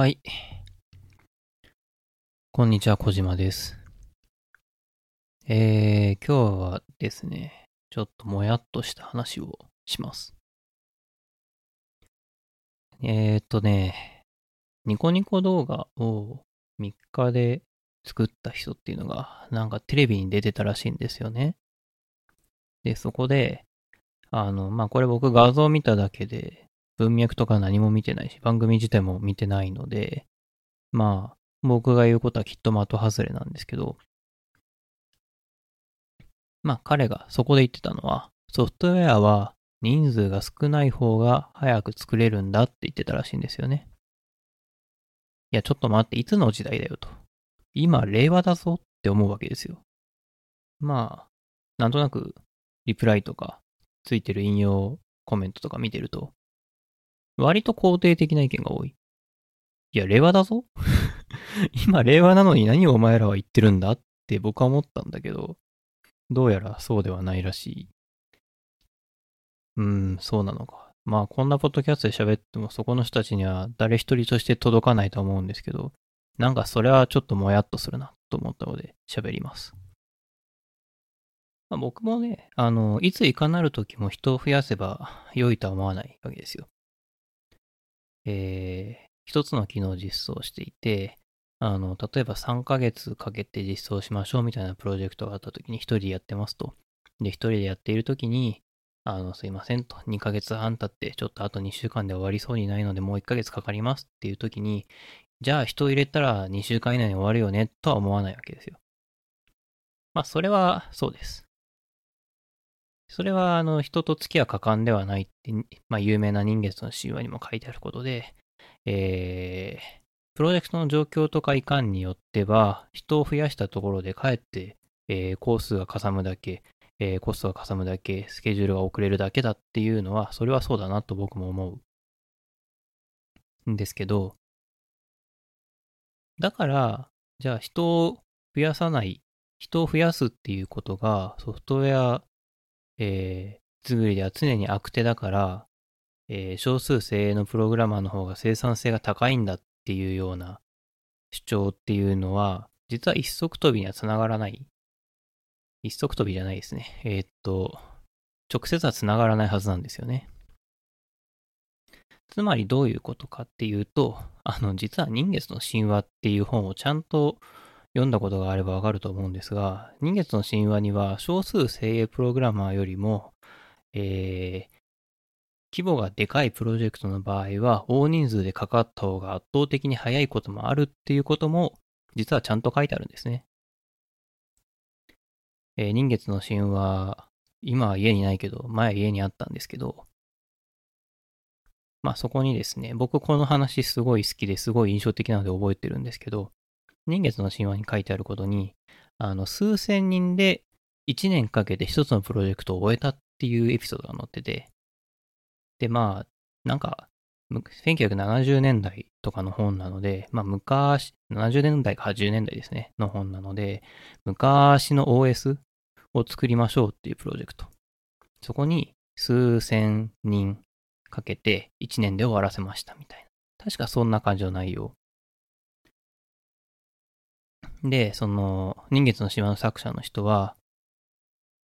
はい。こんにちは、小島です。えー、今日はですね、ちょっともやっとした話をします。えーっとね、ニコニコ動画を3日で作った人っていうのが、なんかテレビに出てたらしいんですよね。で、そこで、あの、まあ、これ僕画像見ただけで、文脈とか何も見てないし、番組自体も見てないので、まあ、僕が言うことはきっと的外れなんですけど、まあ彼がそこで言ってたのは、ソフトウェアは人数が少ない方が早く作れるんだって言ってたらしいんですよね。いや、ちょっと待って、いつの時代だよと。今、令和だぞって思うわけですよ。まあ、なんとなく、リプライとか、ついてる引用コメントとか見てると、割と肯定的な意見が多い。いや、令和だぞ 今、令和なのに何をお前らは言ってるんだって僕は思ったんだけど、どうやらそうではないらしい。うん、そうなのか。まあ、こんなポッドキャストで喋ってもそこの人たちには誰一人として届かないと思うんですけど、なんかそれはちょっともやっとするなと思ったので喋ります。まあ、僕もね、あの、いついかなる時も人を増やせば良いとは思わないわけですよ。えー、一つの機能を実装していて、あの、例えば3ヶ月かけて実装しましょうみたいなプロジェクトがあった時に一人でやってますと。で、一人でやっている時に、あの、すいませんと、2ヶ月半経って、ちょっとあと2週間で終わりそうにないので、もう1ヶ月かかりますっていう時に、じゃあ人を入れたら2週間以内に終わるよね、とは思わないわけですよ。まあ、それはそうです。それは、あの、人と月は果敢ではないって、まあ、有名な人月の神話にも書いてあることで、えー、プロジェクトの状況とかいかんによっては、人を増やしたところでかえって、えー、工数がかさむだけ、えー、コストがかさむだけ、スケジュールが遅れるだけだっていうのは、それはそうだなと僕も思う。んですけど、だから、じゃあ人を増やさない、人を増やすっていうことがソフトウェア、えー、作りでは常に悪手だから、えー、少数精鋭のプログラマーの方が生産性が高いんだっていうような主張っていうのは、実は一足飛びにはつながらない。一足飛びじゃないですね。えー、っと、直接はつながらないはずなんですよね。つまりどういうことかっていうと、あの、実は人月の神話っていう本をちゃんと読んだことがあればわかると思うんですが、人月の神話には少数精鋭プログラマーよりも、えー、規模がでかいプロジェクトの場合は、大人数でかかった方が圧倒的に早いこともあるっていうことも、実はちゃんと書いてあるんですね。えー、人月の神話、今は家にないけど、前家にあったんですけど、まあそこにですね、僕この話すごい好きですごい印象的なので覚えてるんですけど、人月の神話に書いてあることに、あの、数千人で1年かけて一つのプロジェクトを終えたっていうエピソードが載ってて、で、まあ、なんか、1970年代とかの本なので、まあ昔、70年代か80年代ですね、の本なので、昔の OS を作りましょうっていうプロジェクト。そこに数千人かけて1年で終わらせましたみたいな。確かそんな感じの内容。で、その、人月の島の作者の人は、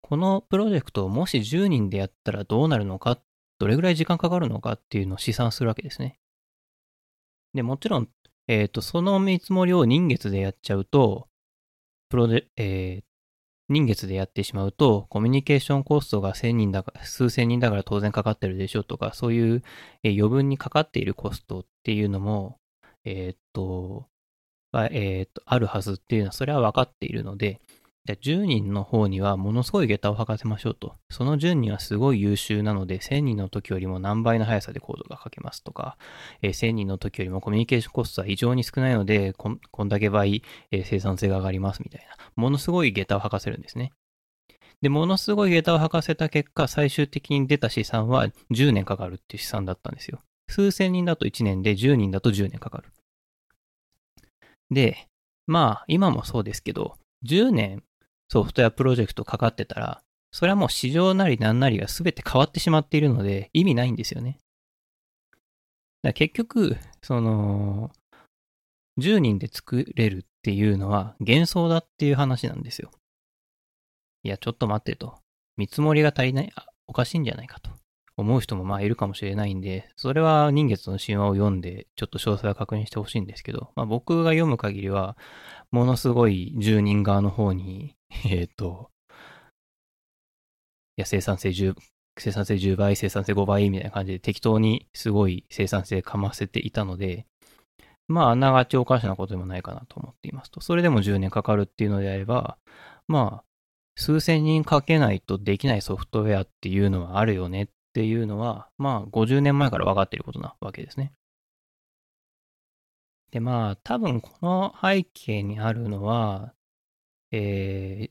このプロジェクトをもし10人でやったらどうなるのか、どれぐらい時間かかるのかっていうのを試算するわけですね。で、もちろん、えっ、ー、と、その見積もりを人月でやっちゃうと、プロジェ、えー、人月でやってしまうと、コミュニケーションコストが1000人だから、数千人だから当然かかってるでしょうとか、そういう、えー、余分にかかっているコストっていうのも、えっ、と、えっ、と、あるはずっていうのは、それは分かっているので、じゃ10人の方にはものすごい下駄を履かせましょうと。その10人はすごい優秀なので、1000人の時よりも何倍の速さでコードが書けますとか、えー、1000人の時よりもコミュニケーションコストは異常に少ないので、こんこんだけ倍、えー、生産性が上がりますみたいな。ものすごい下駄を履かせるんですね。で、ものすごい下駄を履かせた結果、最終的に出た試算は10年かかるっていう試算だったんですよ。数千人だと1年で、10人だと10年かかる。で、まあ、今もそうですけど、10年ソフトウェアプロジェクトかかってたら、それはもう市場なりなんなりが全て変わってしまっているので、意味ないんですよね。だ結局、その、10人で作れるっていうのは幻想だっていう話なんですよ。いや、ちょっと待ってと。見積もりが足りない、あ、おかしいんじゃないかと思う人もまあいるかもしれないんで、それは人月の神話を読んで、ちょっと詳細は確認してほしいんですけど、まあ僕が読む限りは、ものすごい住人側の方に、えっ、ー、と、いや、生産性10、生産性10倍、生産性5倍みたいな感じで適当にすごい生産性かませていたので、まあ、あながちおかしなことでもないかなと思っていますと。それでも10年かかるっていうのであれば、まあ、数千人かけないとできないソフトウェアっていうのはあるよねっていうのは、まあ、50年前から分かっていることなわけですね。で、まあ、多分この背景にあるのは、えー、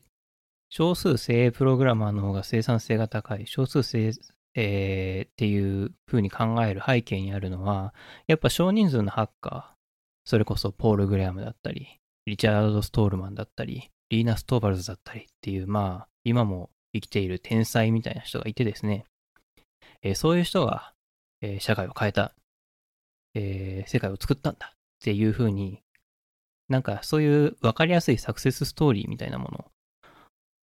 少数精鋭プログラマーの方が生産性が高い、少数精えー、っていう風に考える背景にあるのは、やっぱ少人数のハッカー、それこそポール・グレアムだったり、リチャード・ストールマンだったり、リーナ・ストーバルズだったりっていう、まあ、今も生きている天才みたいな人がいてですね、えー、そういう人が、えー、社会を変えた、えー、世界を作ったんだっていう風に、なんかそういう分かりやすいサクセスストーリーみたいなもの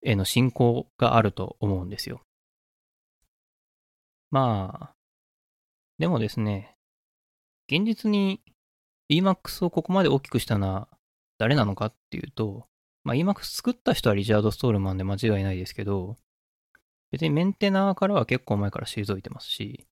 への信仰があると思うんですよ。まあ、でもですね、現実に Emacs をここまで大きくしたのは誰なのかっていうと、まあ Emacs 作った人はリチャード・ストールマンで間違いないですけど、別にメンテナーからは結構前から退いてますし、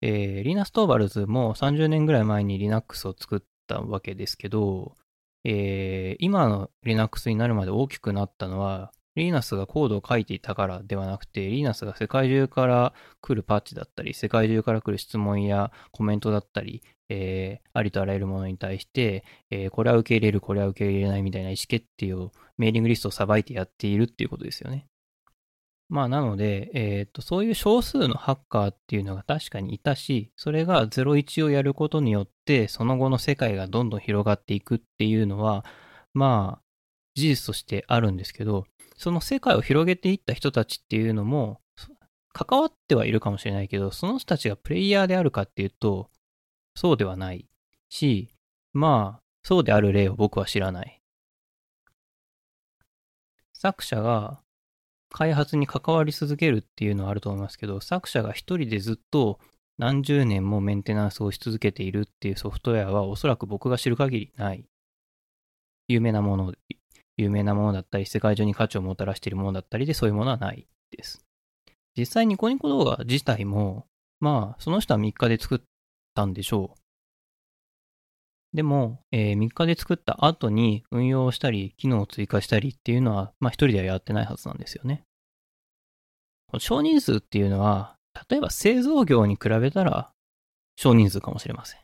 えー、リーナ・ストーバルズも30年ぐらい前に Linux を作ったわけですけど、えー、今の Linux になるまで大きくなったのは、リーナスがコードを書いていたからではなくて、リーナスが世界中から来るパッチだったり、世界中から来る質問やコメントだったり、えー、ありとあらゆるものに対して、えー、これは受け入れる、これは受け入れないみたいな意思決定をメーリングリストをさばいてやっているっていうことですよね。まあなので、えっ、と、そういう少数のハッカーっていうのが確かにいたし、それが01をやることによって、その後の世界がどんどん広がっていくっていうのは、まあ、事実としてあるんですけど、その世界を広げていった人たちっていうのも、関わってはいるかもしれないけど、その人たちがプレイヤーであるかっていうと、そうではないし、まあ、そうである例を僕は知らない。作者が開発に関わり続けるっていうのはあると思いますけど、作者が一人でずっと何十年もメンテナンスをし続けているっていうソフトウェアはおそらく僕が知る限りない。有名なもの、有名なものだったり、世界中に価値をもたらしているものだったりでそういうものはないです。実際ニコニコ動画自体も、まあ、その人は3日で作ったんでしょう。でも、えー、3日で作った後に運用したり、機能を追加したりっていうのは、まあ一人ではやってないはずなんですよね。少人数っていうのは、例えば製造業に比べたら少人数かもしれません。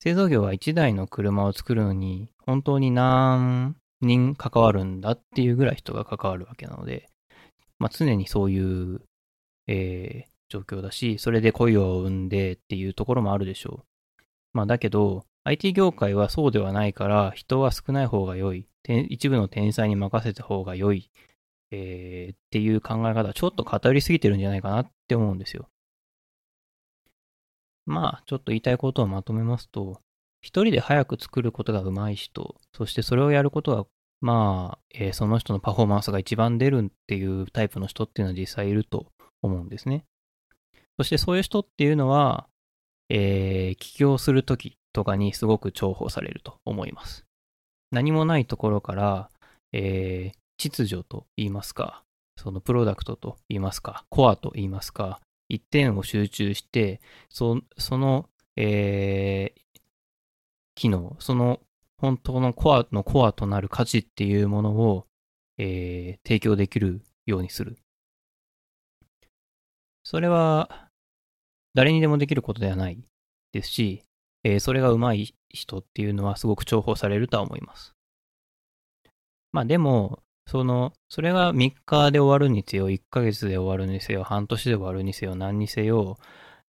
製造業は1台の車を作るのに本当に何人関わるんだっていうぐらい人が関わるわけなので、まあ、常にそういう、えー、状況だし、それで雇用を生んでっていうところもあるでしょう。まあだけど、IT 業界はそうではないから、人は少ない方が良い。一部の天才に任せた方が良い。えー、っていう考え方、ちょっと偏りすぎてるんじゃないかなって思うんですよ。まあ、ちょっと言いたいことをまとめますと、一人で早く作ることが上手い人、そしてそれをやることが、まあ、えー、その人のパフォーマンスが一番出るっていうタイプの人っていうのは実際いると思うんですね。そしてそういう人っていうのは、えー、起業するときとかにすごく重宝されると思います。何もないところから、えー、秩序と言いますか、そのプロダクトと言いますか、コアと言いますか、一点を集中して、その、えー、機能、その本当のコアのコアとなる価値っていうものを、えー、提供できるようにする。それは、誰にでもできることではないですし、えー、それが上手い人っていうのはすごく重宝されるとは思います。まあでも、その、それが3日で終わるにせよ、1ヶ月で終わるにせよ、半年で終わるにせよ、何にせよ、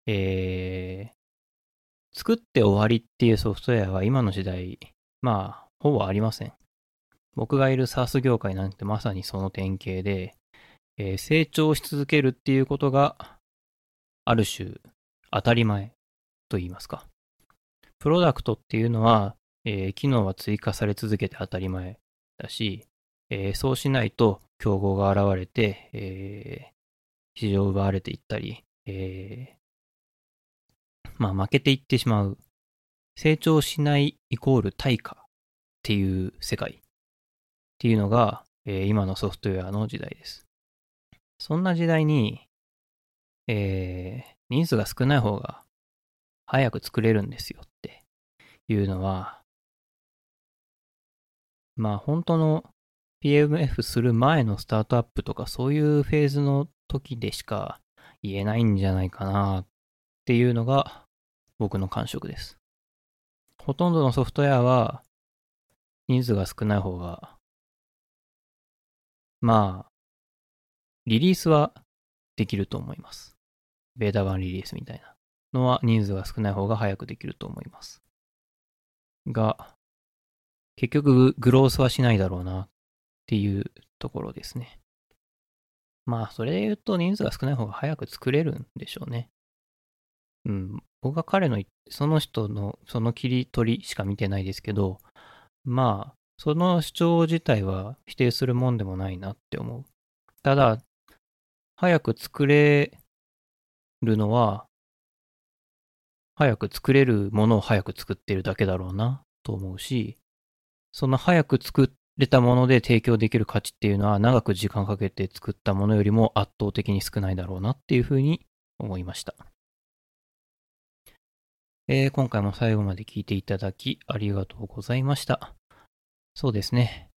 えー、作って終わりっていうソフトウェアは今の時代、まあ、ほぼありません。僕がいる SARS 業界なんてまさにその典型で、えー、成長し続けるっていうことが、ある種、当たり前と言いますか。プロダクトっていうのは、えー、機能は追加され続けて当たり前だし、えー、そうしないと競合が現れて、えー、市場を奪われていったり、えー、まあ負けていってしまう。成長しないイコール対価っていう世界っていうのが、えー、今のソフトウェアの時代です。そんな時代に、えー、人数が少ない方が早く作れるんですよっていうのは、まあ本当の PMF する前のスタートアップとかそういうフェーズの時でしか言えないんじゃないかなっていうのが僕の感触です。ほとんどのソフトウェアは人数が少ない方がまあリリースはできると思います。ベータ版リリースみたいなのは人数が少ない方が早くできると思います。が、結局グロースはしないだろうなていうところですね。まあ、それで言うと人数が少ない方が早く作れるんでしょうね。うん。僕は彼の、その人の、その切り取りしか見てないですけど、まあ、その主張自体は否定するもんでもないなって思う。ただ、早く作れるのは、早く作れるものを早く作ってるだけだろうなと思うし、その早く作っれたもので提供できる価値っていうのは長く時間かけて作ったものよりも圧倒的に少ないだろうなっていうふうに思いました。えー、今回も最後まで聞いていただきありがとうございました。そうですね。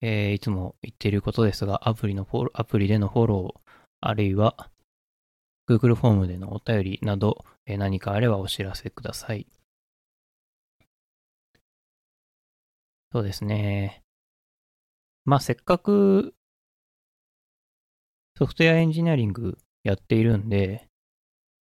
えー、いつも言っていることですが、アプリのフォロー、アプリでのフォロー、あるいは Google フォームでのお便りなど、えー、何かあればお知らせください。そうですね。まあ、せっかくソフトウェアエンジニアリングやっているんで、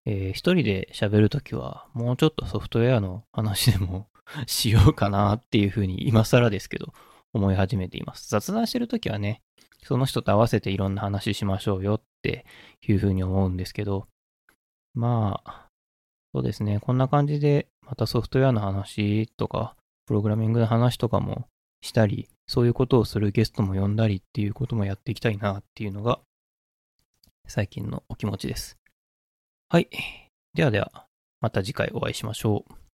えー、一人で喋るときは、もうちょっとソフトウェアの話でも しようかなっていうふうに、今更ですけど、思い始めています。雑談してるときはね、その人と合わせていろんな話しましょうよっていうふうに思うんですけど、まあ、そうですね、こんな感じで、またソフトウェアの話とか、プログラミングの話とかもしたり、そういうことをするゲストも呼んだりっていうこともやっていきたいなっていうのが、最近のお気持ちです。はい。ではでは、また次回お会いしましょう。